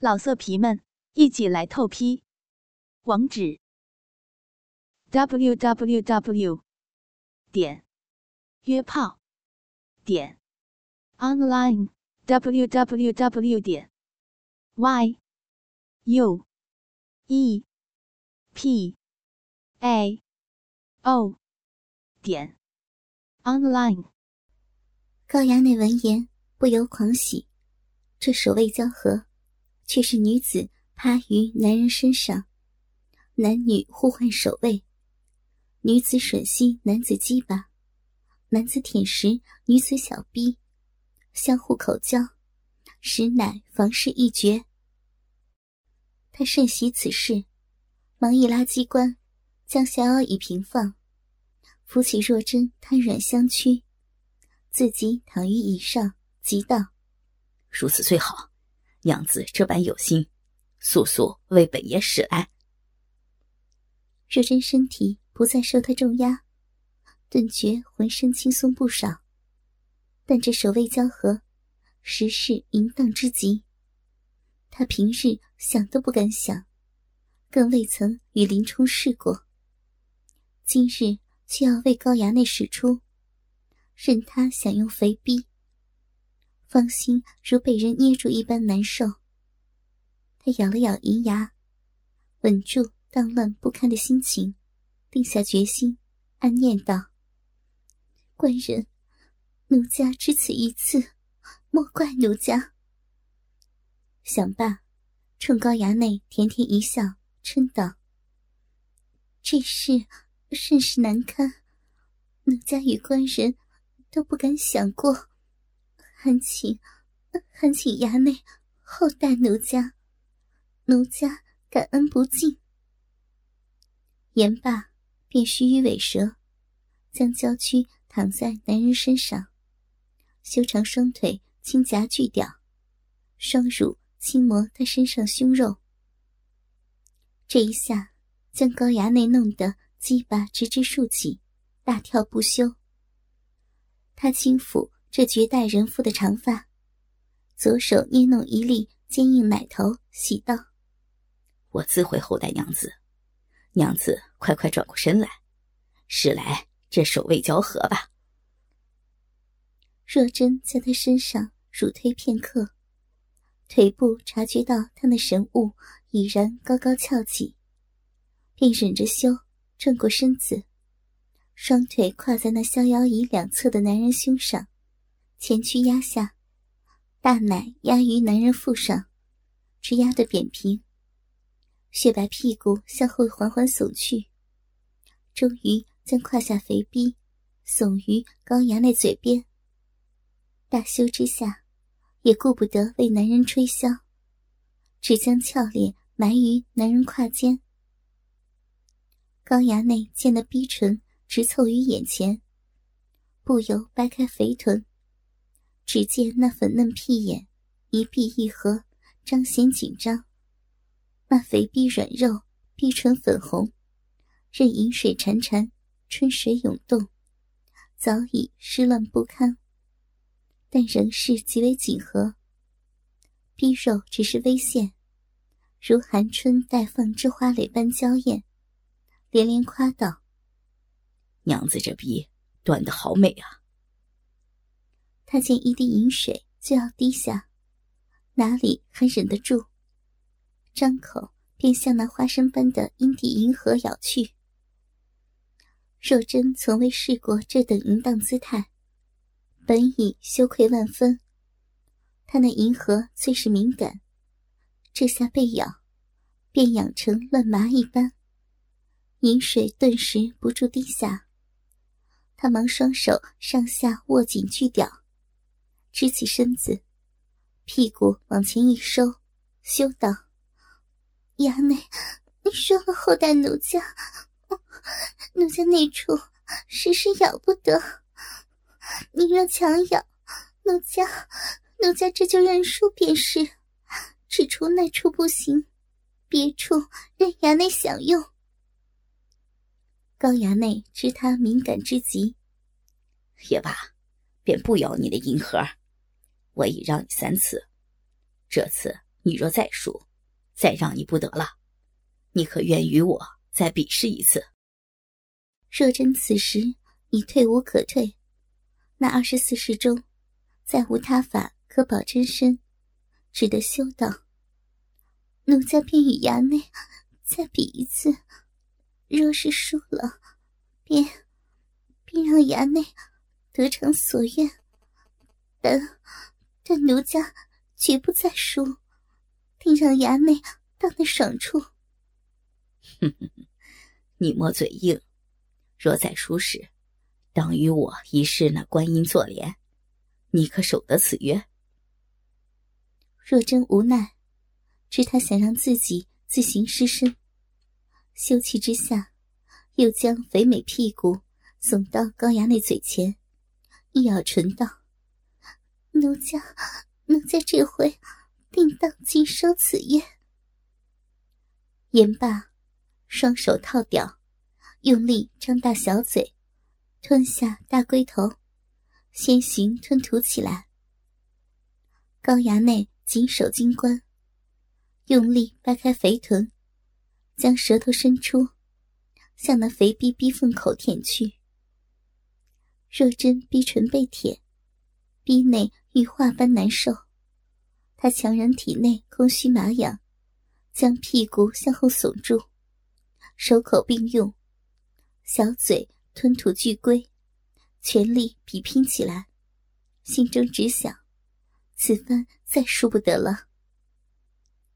老色皮们，一起来透批！网址：w w w 点约炮点 online w w w 点 y u e p a o 点 online。高衙内闻言不由狂喜，这守卫交合。却是女子趴于男人身上，男女互换手位，女子吮吸男子鸡巴，男子舔食女子小逼，相互口交，实乃房事一绝。他甚喜此事，忙一拉机关，将小腰椅平放，扶起若真瘫软相屈，自己躺于椅上，急道：“如此最好。”娘子这般有心，速速为本爷使来。若真身体不再受他重压，顿觉浑身轻松不少。但这守卫交合，实是淫荡之极。他平日想都不敢想，更未曾与林冲试过。今日却要为高衙内使出，任他享用肥逼。芳心如被人捏住一般难受。他咬了咬银牙，稳住荡乱不堪的心情，定下决心，暗念道：“官人，奴家只此一次，莫怪奴家。”想罢，冲高衙内甜甜一笑，嗔道：“这事甚是难堪，奴家与官人都不敢想过。”还请，还请衙内厚待奴家，奴家感恩不尽。言罢，便须臾尾蛇，将娇躯躺在男人身上，修长双腿轻夹锯掉，双乳轻磨他身上胸肉。这一下，将高衙内弄得鸡巴直直竖起，大跳不休。他轻抚。这绝代人妇的长发，左手捏弄一粒坚硬奶头，喜道：“我自会厚待娘子，娘子快快转过身来，使来这守卫交合吧。”若真在他身上乳推片刻，腿部察觉到他那神物已然高高翘起，便忍着羞，转过身子，双腿跨在那逍遥椅两侧的男人胸上。前屈压下，大奶压于男人腹上，直压得扁平。雪白屁股向后缓缓耸去，终于将胯下肥逼耸于高衙内嘴边。大羞之下，也顾不得为男人吹箫，只将俏脸埋于男人胯间。高衙内见那逼唇直凑于眼前，不由掰开肥臀。只见那粉嫩屁眼，一闭一合，彰显紧张；那肥逼软肉，逼唇粉红，任饮水潺潺，春水涌动，早已湿乱不堪，但仍是极为紧合。逼肉只是微现，如寒春待放之花蕾般娇艳，连连夸道：“娘子这逼端的好美啊！”他见一滴饮水就要滴下，哪里还忍得住？张口便向那花生般的阴蒂银河咬去。若真从未试过这等淫荡姿态，本已羞愧万分。他那银河最是敏感，这下被咬，便痒成乱麻一般，饮水顿时不住滴下。他忙双手上下握紧锯掉。支起身子，屁股往前一收，羞道：“衙内，你说了后代奴家，奴家那处实是咬不得。你若强咬，奴家，奴家这就认输便是。只除那处不行，别处任衙内享用。”高衙内知他敏感之极，也罢，便不咬你的银盒。我已让你三次，这次你若再输，再让你不得了。你可愿与我再比试一次？若真此时已退无可退，那二十四世中，再无他法可保真身，只得休道：“奴家便与衙内再比一次，若是输了，便便让衙内得偿所愿。但但奴家绝不再输，定让衙内当得爽处。”哼哼哼，你莫嘴硬。若再输时，当与我一试那观音坐莲，你可守得此约？若真无奈，知他想让自己自行失身，羞气之下，又将肥美屁股耸到高衙内嘴前，一咬唇道：“奴家，奴家这回定当尽收此约。”言罢，双手套屌。用力张大小嘴，吞下大龟头，先行吞吐起来。高衙内紧守金冠，用力掰开肥臀，将舌头伸出，向那肥逼逼缝口舔去。若真逼唇被舔，逼内欲化般难受，他强忍体内空虚麻痒，将屁股向后耸住，手口并用。小嘴吞吐巨龟，全力比拼起来，心中只想：此番再输不得了。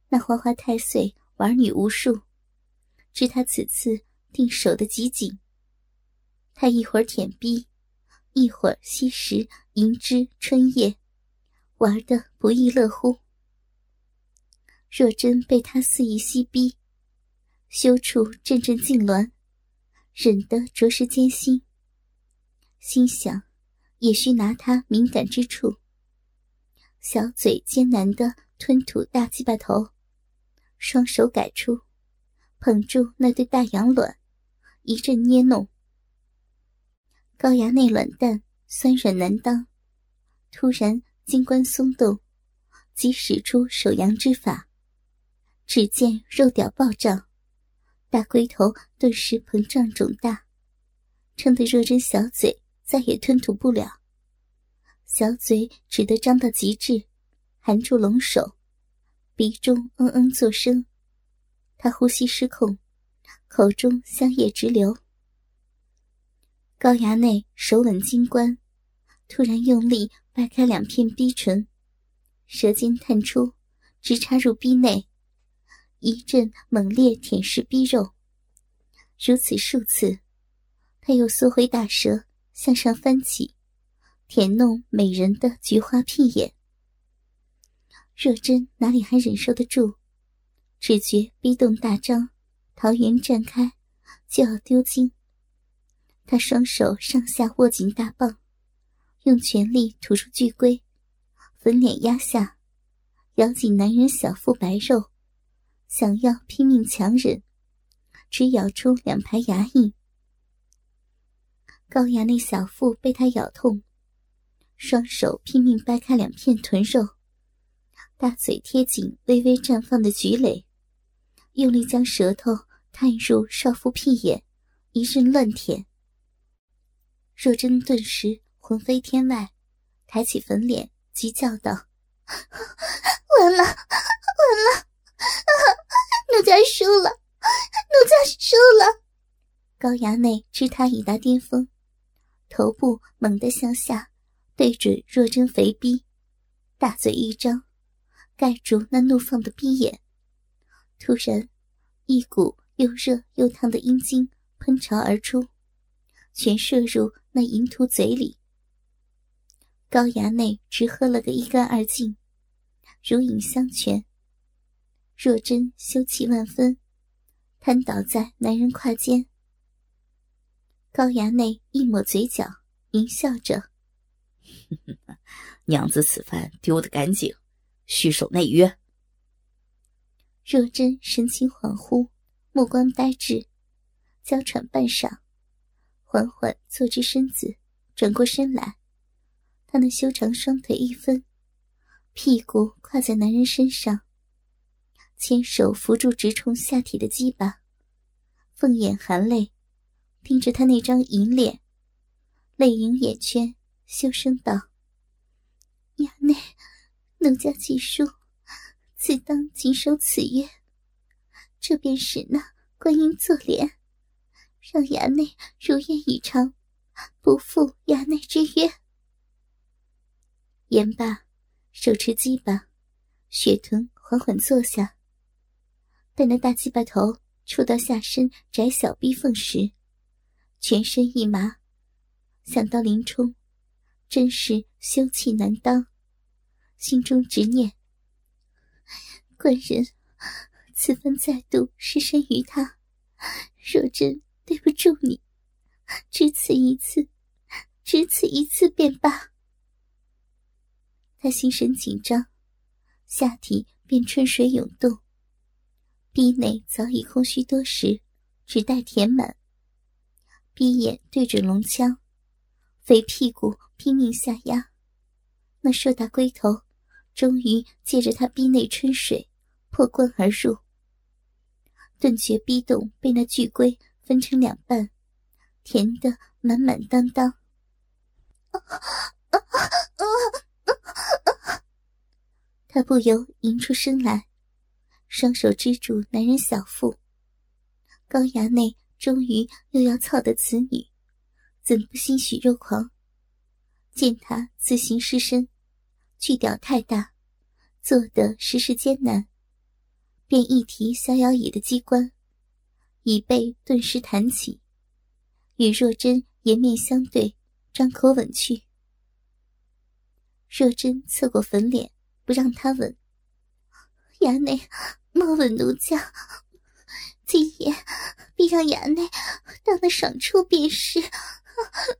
那花花太岁玩女无数，知他此次定守得极紧。他一会儿舔逼，一会儿吸食银枝春叶，玩得不亦乐乎。若真被他肆意吸逼，羞处阵阵痉挛。忍得着实艰辛，心想也需拿他敏感之处。小嘴艰难的吞吐大鸡巴头，双手改出，捧住那对大羊卵，一阵捏弄。高衙内卵蛋酸软难当，突然金冠松动，即使出手阳之法，只见肉屌暴涨。大龟头顿时膨胀肿大，撑得若真小嘴再也吞吐不了，小嘴只得张到极致，含住龙首，鼻中嗯嗯作声。他呼吸失控，口中香液直流。高衙内手稳金冠，突然用力掰开两片逼唇，舌尖探出，直插入逼内。一阵猛烈舔舐逼肉，如此数次，他又缩回大舌向上翻起，舔弄美人的菊花屁眼。若真哪里还忍受得住，只觉逼洞大张，桃源绽开，就要丢精。他双手上下握紧大棒，用全力吐出巨龟，粉脸压下，咬紧男人小腹白肉。想要拼命强忍，只咬出两排牙印。高衙内小腹被他咬痛，双手拼命掰开两片臀肉，大嘴贴紧微微绽放的菊蕾，用力将舌头探入少妇屁眼，一阵乱舔。若真顿时魂飞天外，抬起粉脸，急叫道：“完了，完了！” 奴家输了，奴家输了。高衙内知他已达巅峰，头部猛地向下，对准若真肥逼，大嘴一张，盖住那怒放的逼眼。突然，一股又热又烫的阴茎喷潮而出，全射入那淫徒嘴里。高衙内直喝了个一干二净，如饮香泉。若真羞气万分，瘫倒在男人胯间。高衙内一抹嘴角，淫笑着：“娘子此番丢得干净，须守内约。”若真神情恍惚，目光呆滞，娇喘半晌，缓缓坐直身子，转过身来。她那修长双腿一分，屁股跨在男人身上。牵手扶住直冲下体的鸡巴，凤眼含泪，盯着他那张银脸，泪盈眼圈，羞声道：“衙内，奴家既书，自当谨守此约。这便是那观音坐莲，让衙内如愿以偿，不负衙内之约。”言罢，手持鸡巴，雪臀缓缓坐下。待那大鸡巴头触到下身窄小逼缝时，全身一麻。想到林冲，真是羞气难当，心中执念：官人，此番再度失身于他，若真对不住你，只此一次，只此一次便罢。他心神紧张，下体便春水涌动。逼内早已空虚多时，只待填满。逼眼对准龙枪，肥屁股拼命下压。那硕大龟头终于借着他逼内春水破关而入，顿觉逼洞被那巨龟分成两半，填得满满当当。他不由吟出声来。双手支住男人小腹，高衙内终于又要操的此女，怎不欣喜若狂？见他自行失身，巨屌太大，做得实是艰难，便一提逍遥椅的机关，椅背顿时弹起，与若真颜面相对，张口吻去。若真侧过粉脸，让他吻。衙内。莫问奴家，今夜必让衙内当得爽处便是。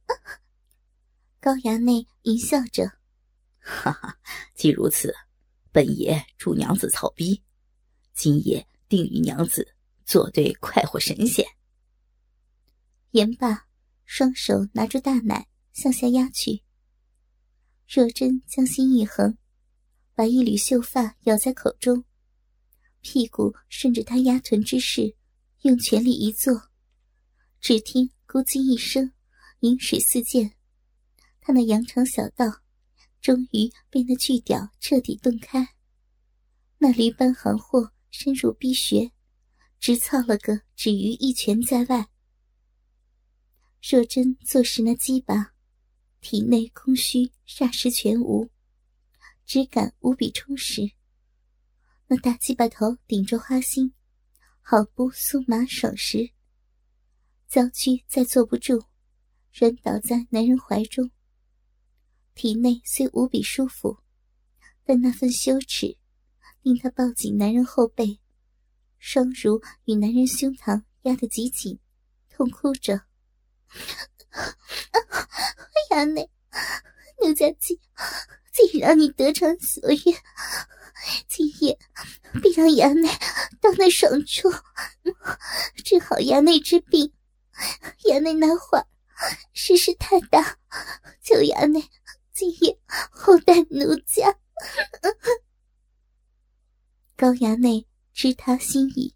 高衙内淫笑着，哈哈，既如此，本爷助娘子操逼，今夜定与娘子作对快活神仙。言罢，双手拿住大奶向下压去。若真将心一横，把一缕秀发咬在口中。屁股顺着他压臀之势，用全力一坐，只听“咕叽”一声，饮水四溅。他那羊肠小道，终于被那巨屌彻底洞开。那驴般行货深入逼穴，直操了个止于一拳在外。若真坐实那鸡巴，体内空虚霎时全无，只感无比充实。那大鸡巴头顶着花心，好不酥麻爽实。娇躯再坐不住，软倒在男人怀中。体内虽无比舒服，但那份羞耻，令他抱紧男人后背，双乳与男人胸膛压得极紧，痛哭着：“ 衙内，奴家既既让你得偿所愿。”今夜必让衙内当那爽处，治好衙内之病。衙内那会事实太大，求衙内今夜厚待奴家。高衙内知他心意，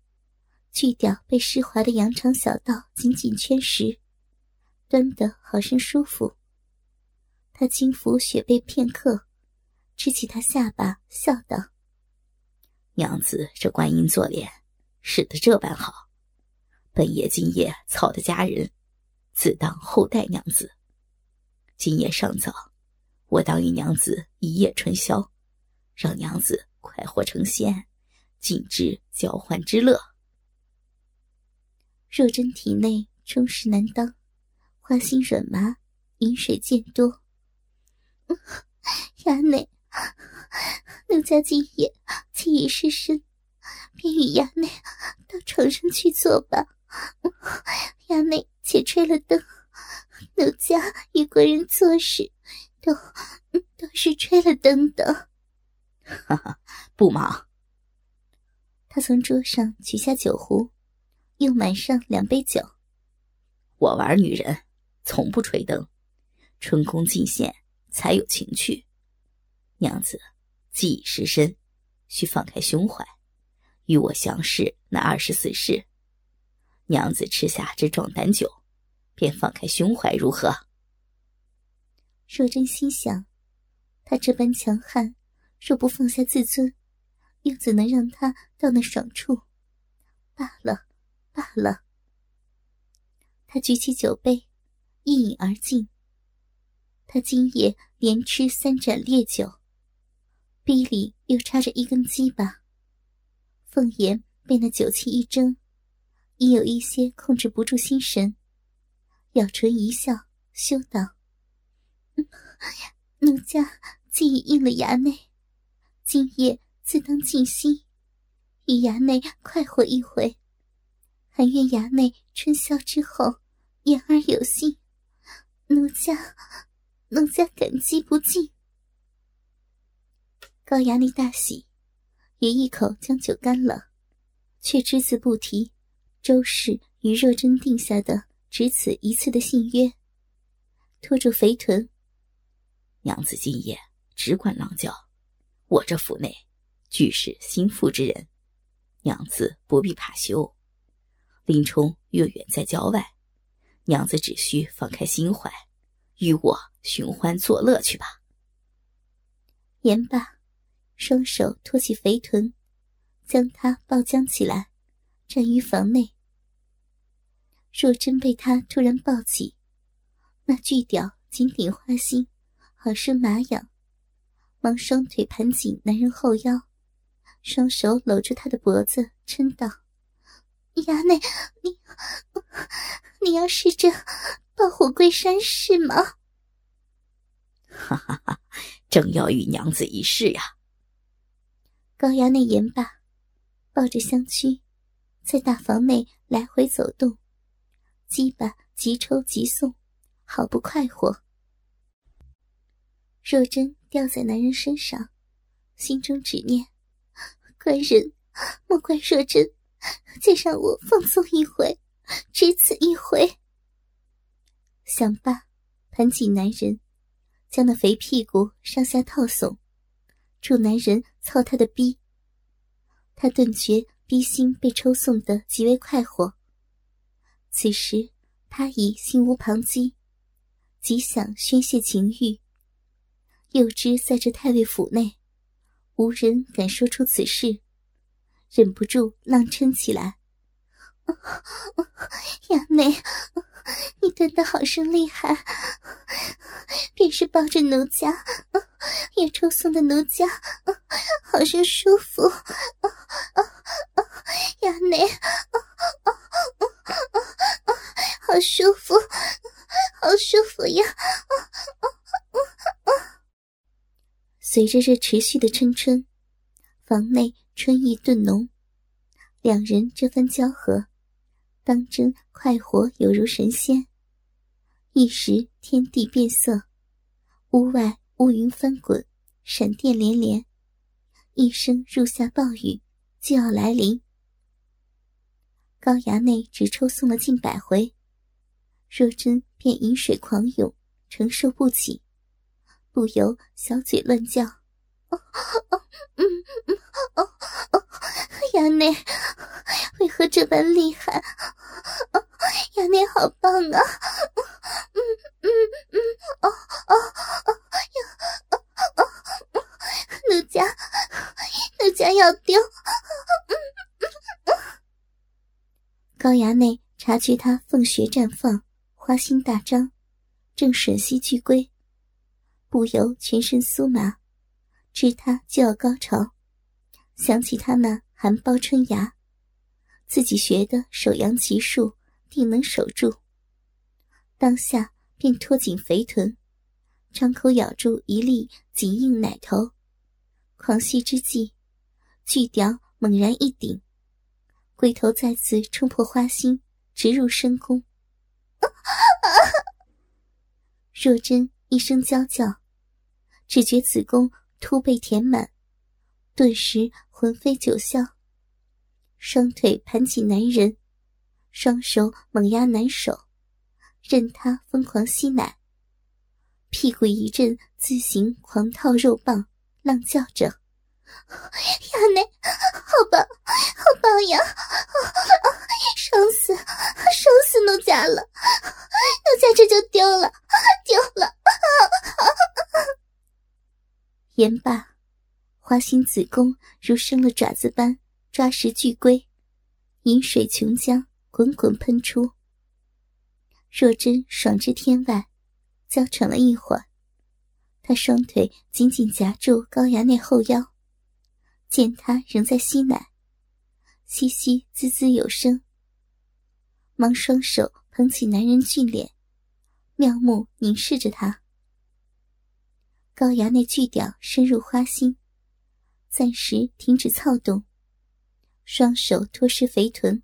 去掉被湿滑的羊肠小道紧紧圈实，端得好生舒服。他轻抚雪背片刻，支起他下巴，笑道。娘子，这观音坐莲使得这般好，本爷今夜操的佳人，自当厚待娘子。今夜尚早，我当与娘子一夜春宵，让娘子快活成仙，尽知交欢之乐。若真体内充实难当，花心软麻，饮水渐多。衙内。奴家今夜既已失身，便与衙内到床上去坐吧。衙内且吹了灯，奴家与贵人做事，都都是吹了灯的。哈哈，不忙。他从桌上取下酒壶，又满上两杯酒。我玩女人，从不吹灯，春宫尽现才有情趣。娘子，既已失身，需放开胸怀，与我详试那二十四式。娘子吃下这壮胆酒，便放开胸怀，如何？若真心想，他这般强悍，若不放下自尊，又怎能让他到那爽处？罢了，罢了。他举起酒杯，一饮而尽。他今夜连吃三盏烈酒，逼里又插着一根鸡巴。凤颜被那酒气一蒸，已有一些控制不住心神，咬唇一笑，羞道：“奴家既已应了衙内，今夜自当尽心，与衙内快活一回。还愿衙内春宵之后。”言而有信，奴家奴家感激不尽。高衙内大喜，也一口将酒干了，却只字不提周氏与若真定下的只此一次的信约。拖住肥臀，娘子今夜只管狼叫，我这府内俱是心腹之人，娘子不必怕羞。林冲又远在郊外。娘子只需放开心怀，与我寻欢作乐去吧。言罢，双手托起肥臀，将他抱将起来，站于房内。若真被他突然抱起，那巨屌紧顶花心，好生麻痒，忙双腿盘紧男人后腰，双手搂住他的脖子，嗔道。衙内，你你要试着抱虎归山是吗？哈哈哈！正要与娘子一试呀。高衙内言罢，抱着香躯，在大房内来回走动，鸡巴急抽急送，好不快活。若真掉在男人身上，心中只念：怪人，莫怪若真。再让我放纵一回，只此一回。想罢，盘起男人，将那肥屁股上下套耸，助男人操他的逼。他顿觉逼心被抽送得极为快活。此时他已心无旁骛，极想宣泄情欲。又知在这太尉府内，无人敢说出此事。忍不住浪嗔起来：“ 衙内，你蹲的好生厉害，便是抱着奴家，也抽送的奴家，好生舒服。亚内，好舒服，好舒服呀！”随着这持续的春春，房内。春意顿浓，两人这番交合，当真快活有如神仙。一时天地变色，屋外乌云翻滚，闪电连连，一声入夏暴雨就要来临。高衙内只抽送了近百回，若真便饮水狂涌，承受不起，不由小嘴乱叫：“，嗯嗯。”哦哦，衙内，为何这般厉害？衙内好棒啊！嗯嗯嗯，哦哦哦，呀，哦哦，奴家，奴家要丢。高衙内察觉他凤穴绽放，花心大张，正吮吸巨龟，不由全身酥麻，知他就要高潮。想起他那含苞春芽，自己学的手扬奇术，定能守住。当下便拖紧肥臀，张口咬住一粒紧硬奶头，狂吸之际，巨屌猛然一顶，龟头再次冲破花心，直入深宫。若真一声娇叫，只觉子宫突被填满。顿时魂飞九霄，双腿盘起男人，双手猛压男手，任他疯狂吸奶，屁股一阵自行狂套肉棒，浪叫着：“亚内，好棒，好棒呀！爽死，爽死奴家了，奴家这就丢了，丢了！言罢，花心子宫如生了爪子般抓食巨龟，饮水琼浆，滚滚喷出。若真爽至天外，娇喘了一会儿，她双腿紧紧夹住高衙内后腰，见他仍在吸奶，嘻嘻滋滋有声，忙双手捧起男人俊脸，妙目凝视着他。高衙内巨屌深入花心，暂时停止躁动，双手托失肥臀，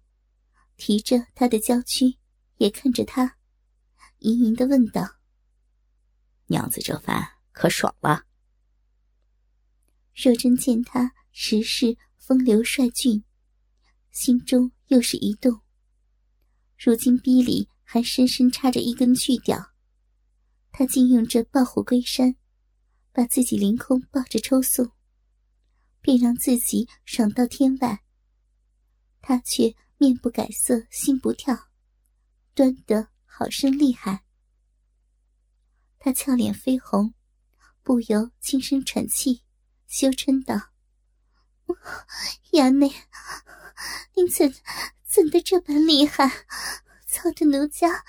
提着他的娇躯，也看着他，盈盈的问道：“娘子这番可爽了？”若真见他时是风流帅俊，心中又是一动。如今逼里还深深插着一根巨屌，他竟用这抱虎归山。把自己凌空抱着抽送，便让自己爽到天外。他却面不改色，心不跳，端得好生厉害。他俏脸绯红，不由轻声喘气，羞嗔道：“衙内，您怎怎的这般厉害？操得奴家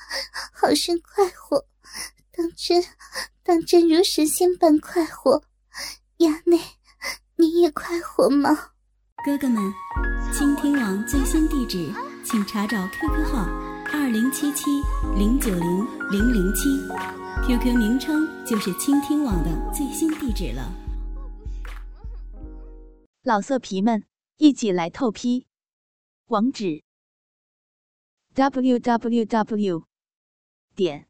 好生快活，当真。”当真如神仙般快活，衙内，你也快活吗？哥哥们，倾听网最新地址，请查找 QQ 号二零七七零九零零零七，QQ 名称就是倾听网的最新地址了。老色皮们，一起来透批，网址：w w w. 点